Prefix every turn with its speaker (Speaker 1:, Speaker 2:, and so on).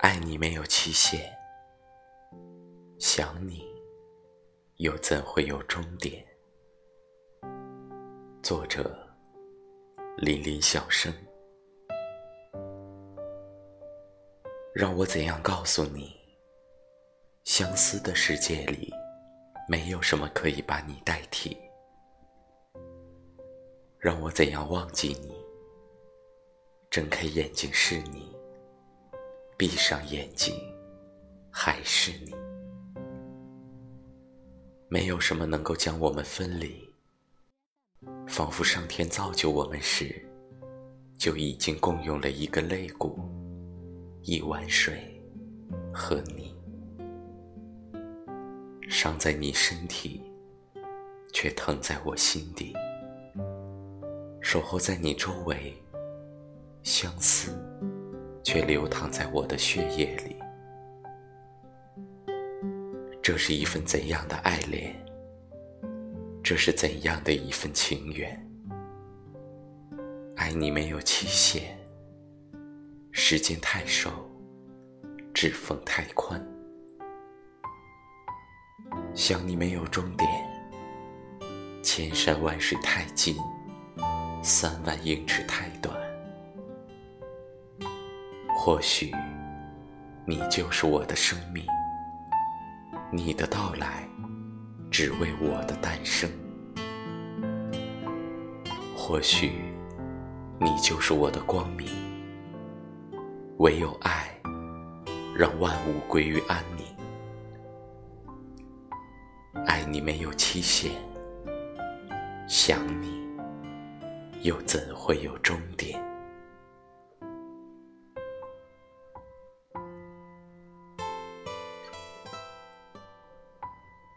Speaker 1: 爱你没有期限，想你又怎会有终点？作者：林林小生。让我怎样告诉你，相思的世界里，没有什么可以把你代替？让我怎样忘记你？睁开眼睛是你，闭上眼睛还是你。没有什么能够将我们分离，仿佛上天造就我们时，就已经共用了一个肋骨、一碗水和你。伤在你身体，却疼在我心底。守候在你周围，相思却流淌在我的血液里。这是一份怎样的爱恋？这是怎样的一份情缘？爱你没有期限，时间太瘦，指缝太宽；想你没有终点，千山万水太近。三万英尺太短，或许你就是我的生命，你的到来只为我的诞生；或许你就是我的光明，唯有爱让万物归于安宁。爱你没有期限，想你。又怎会有终点？